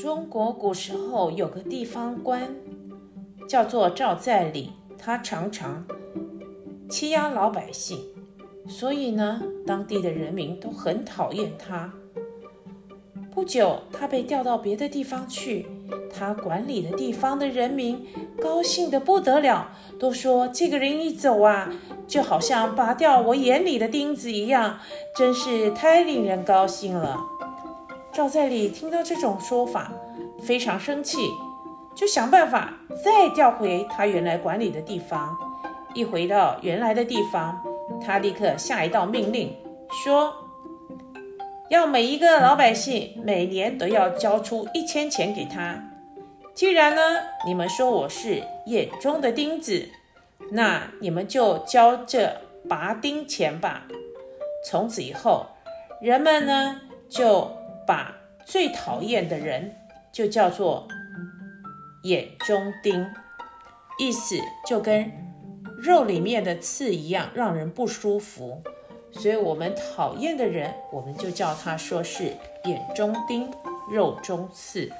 中国古时候有个地方官，叫做赵在礼，他常常欺压老百姓，所以呢，当地的人民都很讨厌他。不久，他被调到别的地方去，他管理的地方的人民高兴得不得了，都说这个人一走啊，就好像拔掉我眼里的钉子一样，真是太令人高兴了。赵在礼听到这种说法，非常生气，就想办法再调回他原来管理的地方。一回到原来的地方，他立刻下一道命令，说要每一个老百姓每年都要交出一千钱给他。既然呢，你们说我是眼中的钉子，那你们就交这拔钉钱吧。从此以后，人们呢就。把最讨厌的人就叫做眼中钉，意思就跟肉里面的刺一样，让人不舒服。所以，我们讨厌的人，我们就叫他说是眼中钉、肉中刺。